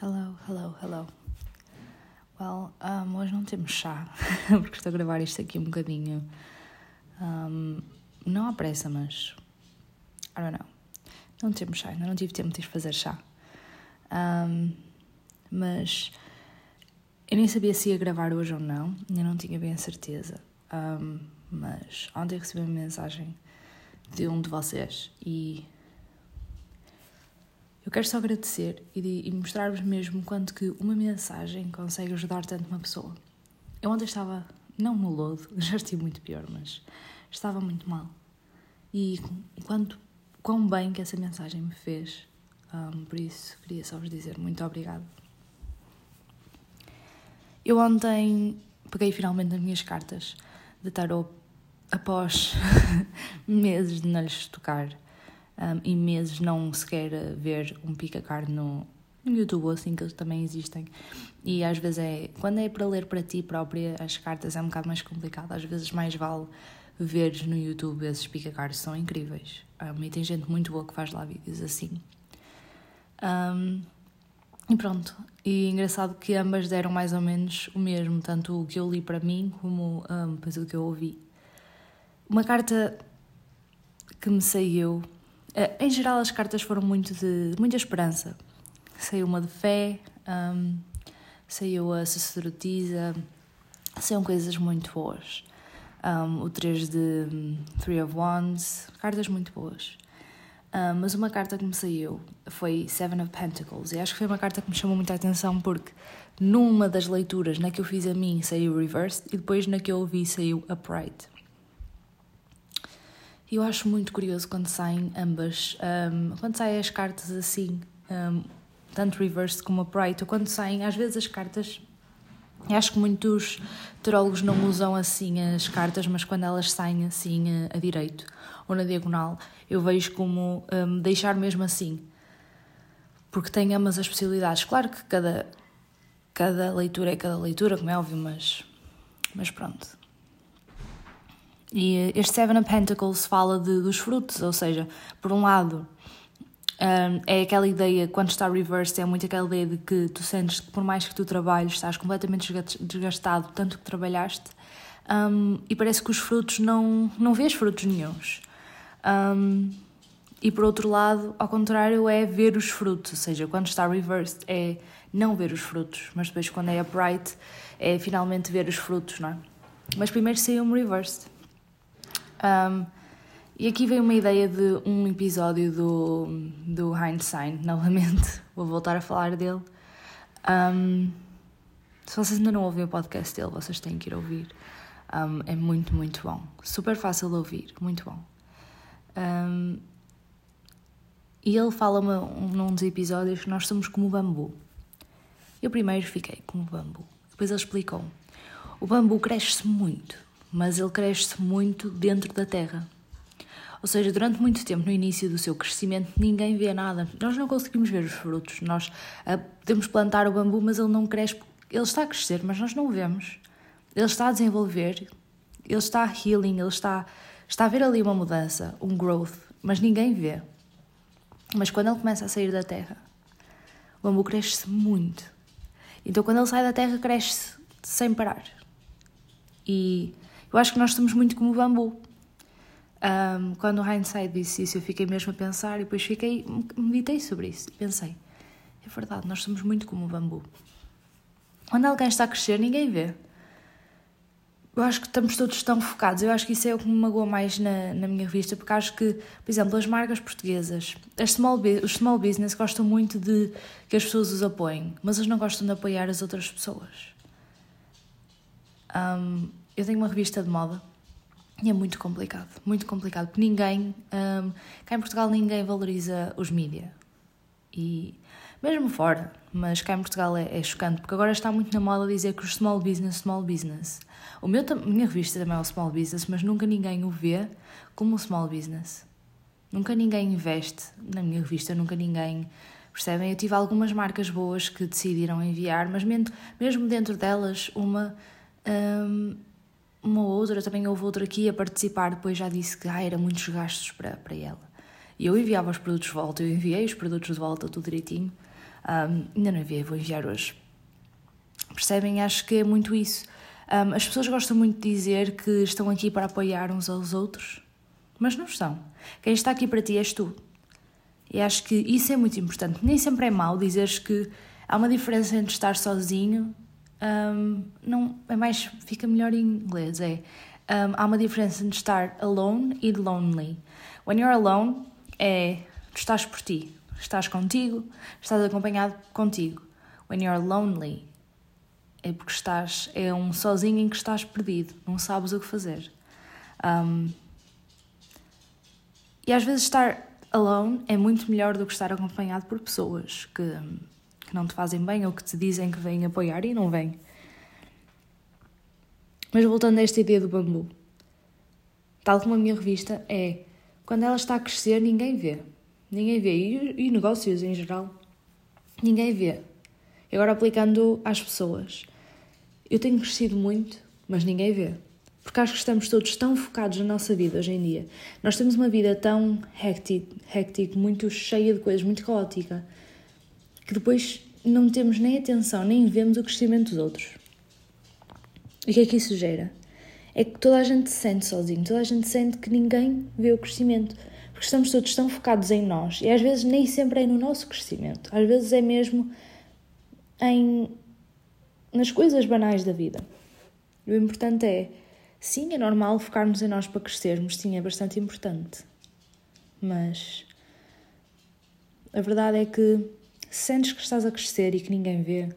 Hello, hello, hello. Well, um, hoje não temos chá, porque estou a gravar isto aqui um bocadinho. Um, não há pressa, mas. I don't know. Não temos chá, ainda não tive tempo de fazer chá. Um, mas. Eu nem sabia se ia gravar hoje ou não, ainda não tinha bem a certeza. Mas ontem recebi uma mensagem de um de vocês e eu quero só agradecer e, e mostrar-vos mesmo quanto que uma mensagem consegue ajudar tanto uma pessoa. Eu ontem estava, não no lodo, já estive muito pior, mas estava muito mal. E quanto, quão bem que essa mensagem me fez. Um, por isso, queria só vos dizer muito obrigado. Eu ontem peguei finalmente as minhas cartas de tarot após meses de não lhes tocar um, e meses não sequer ver um pica-card no, no YouTube, assim que eles também existem. E às vezes é, quando é para ler para ti própria, as cartas é um bocado mais complicado. Às vezes mais vale veres no YouTube esses pica-cards, são incríveis. Um, e tem gente muito boa que faz lá vídeos assim. Um, e pronto, e engraçado que ambas deram mais ou menos o mesmo, tanto o que eu li para mim como um, depois o que eu ouvi. Uma carta que me saiu eh, em geral, as cartas foram muito de muita esperança. Saiu uma de fé, um, saiu a sacerdotisa, saíram coisas muito boas. Um, o 3 de um, Three of Wands, cartas muito boas. Um, mas uma carta que me saiu foi Seven of Pentacles, e acho que foi uma carta que me chamou muita atenção porque numa das leituras, na que eu fiz a mim, saiu Reversed, e depois na que eu ouvi saiu Upright. E eu acho muito curioso quando saem ambas, um, quando saem as cartas assim, um, tanto reverse como upright, ou quando saem, às vezes as cartas. Acho que muitos tarólogos não usam assim as cartas, mas quando elas saem assim a, a direito ou na diagonal, eu vejo como um, deixar mesmo assim. Porque tem ambas as possibilidades. Claro que cada, cada leitura é cada leitura, como é óbvio, mas, mas pronto. E este Seven of Pentacles fala de, dos frutos, ou seja, por um lado, um, é aquela ideia, quando está reversed, é muito aquela ideia de que tu sentes que por mais que tu trabalhes, estás completamente desgastado, tanto que trabalhaste, um, e parece que os frutos não, não vês frutos nenhums. Um, e por outro lado, ao contrário, é ver os frutos, ou seja, quando está reversed é não ver os frutos, mas depois quando é upright é finalmente ver os frutos, não é? Mas primeiro saiu um reversed. Um, e aqui vem uma ideia de um episódio do, do Hindsight, novamente, vou voltar a falar dele. Um, se vocês ainda não ouvem o podcast dele, vocês têm que ir ouvir. Um, é muito, muito bom. Super fácil de ouvir, muito bom. Um, e ele fala num dos episódios que nós somos como o bambu. Eu primeiro fiquei como bambu. Depois ele explicou. O bambu cresce muito mas ele cresce muito dentro da terra. Ou seja, durante muito tempo, no início do seu crescimento, ninguém vê nada. Nós não conseguimos ver os frutos. Nós uh, podemos plantar o bambu, mas ele não cresce. Ele está a crescer, mas nós não o vemos. Ele está a desenvolver, ele está a healing, ele está, está a haver ali uma mudança, um growth, mas ninguém vê. Mas quando ele começa a sair da terra, o bambu cresce muito. Então, quando ele sai da terra, cresce sem parar. E eu acho que nós somos muito como o bambu. Um, quando o Hindsight disse isso, eu fiquei mesmo a pensar e depois fiquei, meditei sobre isso e pensei: é verdade, nós somos muito como o bambu. Quando alguém está a crescer, ninguém vê. Eu acho que estamos todos tão focados. Eu acho que isso é o que me magoa mais na, na minha revista, porque acho que, por exemplo, as marcas portuguesas, as small, os small business gostam muito de que as pessoas os apoiem, mas eles não gostam de apoiar as outras pessoas. Um, eu tenho uma revista de moda e é muito complicado, muito complicado, porque ninguém, um, cá em Portugal ninguém valoriza os mídia. E mesmo fora, mas cá em Portugal é, é, chocante, porque agora está muito na moda dizer que os small business, small business. O meu, minha revista também é o small business, mas nunca ninguém o vê como um small business. Nunca ninguém investe na minha revista, nunca ninguém. Percebem? Eu tive algumas marcas boas que decidiram enviar, mas mesmo dentro delas, uma. Um, uma outra, também houve outra aqui a participar, depois já disse que ah, era muitos gastos para, para ela. E eu enviava os produtos de volta, eu enviei os produtos de volta, tudo direitinho, Um, ainda não enviei, vou enviar hoje. Percebem? Acho que é muito isso. Um, as pessoas gostam muito de dizer que estão aqui para apoiar uns aos outros, mas não estão. Quem está aqui para ti és tu. E acho que isso é muito importante. Nem sempre é mau dizeres que há uma diferença entre estar sozinho. Um, não é mais fica melhor em inglês é um, há uma diferença entre estar alone e lonely. When you're alone é tu estás por ti estás contigo estás acompanhado contigo. When you're lonely é porque estás é um sozinho em que estás perdido não sabes o que fazer. Um, e às vezes estar alone é muito melhor do que estar acompanhado por pessoas que, que não te fazem bem ou que te dizem que vêm apoiar e não vêm. Mas voltando a esta ideia do bambu, tal como a minha revista é, quando ela está a crescer, ninguém vê. Ninguém vê. E, e negócios em geral, ninguém vê. E agora aplicando às pessoas. Eu tenho crescido muito, mas ninguém vê porque acho que estamos todos tão focados na nossa vida hoje em dia. Nós temos uma vida tão hectic, hectic muito cheia de coisas, muito caótica, que depois não temos nem atenção, nem vemos o crescimento dos outros. E o que é que isso gera? É que toda a gente se sente sozinho, toda a gente sente que ninguém vê o crescimento, porque estamos todos tão focados em nós e às vezes nem sempre é no nosso crescimento, às vezes é mesmo em nas coisas banais da vida. E o importante é Sim, é normal focarmos em nós para crescermos, sim, é bastante importante. Mas a verdade é que sentes que estás a crescer e que ninguém vê,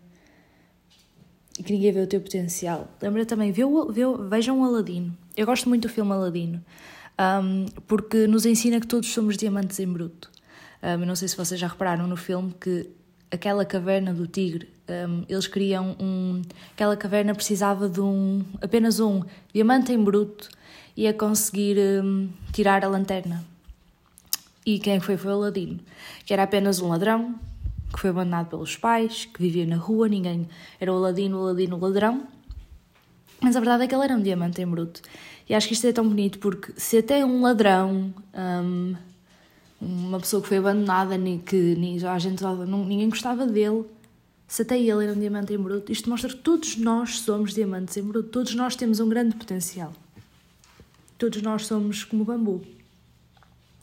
e que ninguém vê o teu potencial, lembra também, vê, vê, vejam o Aladino. Eu gosto muito do filme Aladino, um, porque nos ensina que todos somos diamantes em bruto. Um, não sei se vocês já repararam no filme que aquela caverna do tigre. Um, eles queriam um. Aquela caverna precisava de um. apenas um diamante em bruto e a conseguir um, tirar a lanterna. E quem foi? Foi o Aladino, que era apenas um ladrão, que foi abandonado pelos pais, que vivia na rua, ninguém. Era o Aladino, o Aladino, o ladrão. Mas a verdade é que ele era um diamante em bruto. E acho que isto é tão bonito porque se até um ladrão. Um, uma pessoa que foi abandonada, que a gente, ninguém gostava dele, se até ele era um diamante em bruto, isto mostra que todos nós somos diamantes em bruto, todos nós temos um grande potencial. Todos nós somos como bambu.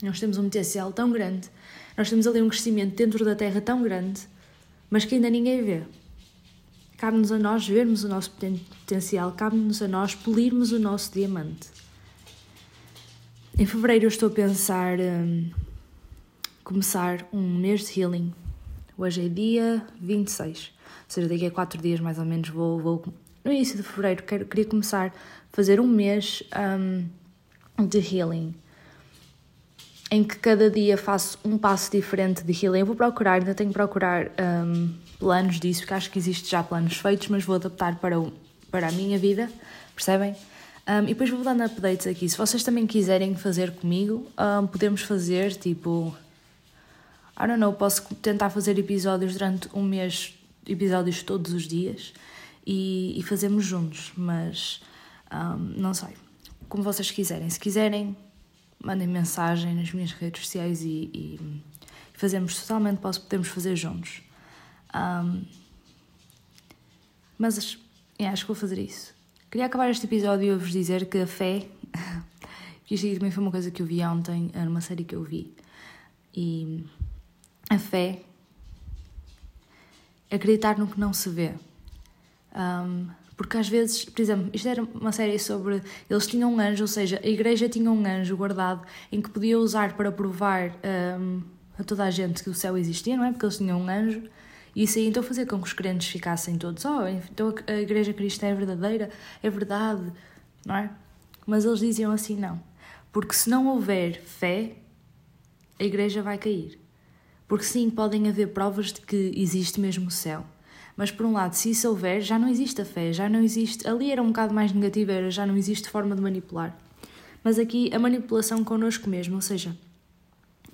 Nós temos um potencial tão grande, nós temos ali um crescimento dentro da terra tão grande, mas que ainda ninguém vê. Cabe-nos a nós vermos o nosso potencial, cabe-nos a nós polirmos o nosso diamante. Em fevereiro eu estou a pensar. Hum, começar um mês de healing. Hoje é dia 26, ou seja, daqui a 4 dias mais ou menos vou, vou no início de fevereiro, quero, queria começar a fazer um mês um, de healing, em que cada dia faço um passo diferente de healing. Eu vou procurar, ainda tenho que procurar um, planos disso, porque acho que existe já planos feitos, mas vou adaptar para, o, para a minha vida, percebem? Um, e depois vou dando updates aqui. Se vocês também quiserem fazer comigo, um, podemos fazer tipo I don't know, posso tentar fazer episódios durante um mês, episódios todos os dias e, e fazemos juntos, mas um, não sei, como vocês quiserem. Se quiserem, mandem mensagem nas minhas redes sociais e, e, fazemos totalmente, posso, podemos fazer juntos. Um, mas acho que vou fazer isso. Queria acabar este episódio a vos dizer que a fé, que isto também foi uma coisa que eu vi ontem, numa série que eu vi, e a fé, acreditar no que não se vê. Um, porque às vezes, por exemplo, isto era uma série sobre. Eles tinham um anjo, ou seja, a igreja tinha um anjo guardado em que podia usar para provar um, a toda a gente que o céu existia, não é? Porque eles tinham um anjo. E isso aí então fazia com que os crentes ficassem todos: oh, então a igreja cristã é verdadeira, é verdade, não é? Mas eles diziam assim: não. Porque se não houver fé, a igreja vai cair. Porque sim, podem haver provas de que existe mesmo o céu. Mas por um lado, se isso houver, já não existe a fé, já não existe. Ali era um bocado mais negativa, era já não existe forma de manipular. Mas aqui a manipulação connosco mesmo, ou seja,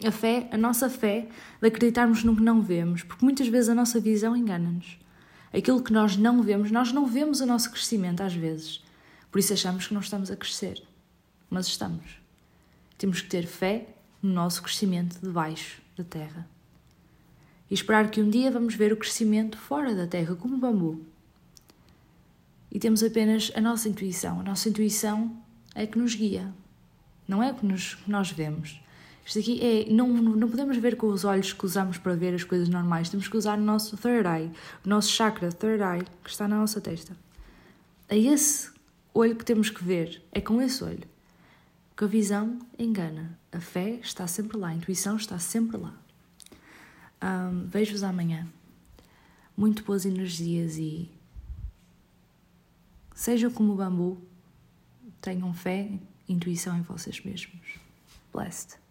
a fé, a nossa fé de acreditarmos no que não vemos, porque muitas vezes a nossa visão engana-nos. Aquilo que nós não vemos, nós não vemos o nosso crescimento às vezes. Por isso achamos que não estamos a crescer. Mas estamos. Temos que ter fé no nosso crescimento debaixo da terra. E esperar que um dia vamos ver o crescimento fora da Terra, como o bambu. E temos apenas a nossa intuição. A nossa intuição é que nos guia, não é o que, nos, nós vemos. Isto aqui é. Não, não podemos ver com os olhos que usamos para ver as coisas normais, temos que usar o nosso third eye, o nosso chakra third eye, que está na nossa testa. É esse olho que temos que ver, é com esse olho. Porque a visão engana, a fé está sempre lá, a intuição está sempre lá. Um, Vejo-vos amanhã. Muito boas energias e sejam como o bambu, tenham fé, intuição em vocês mesmos. Blessed.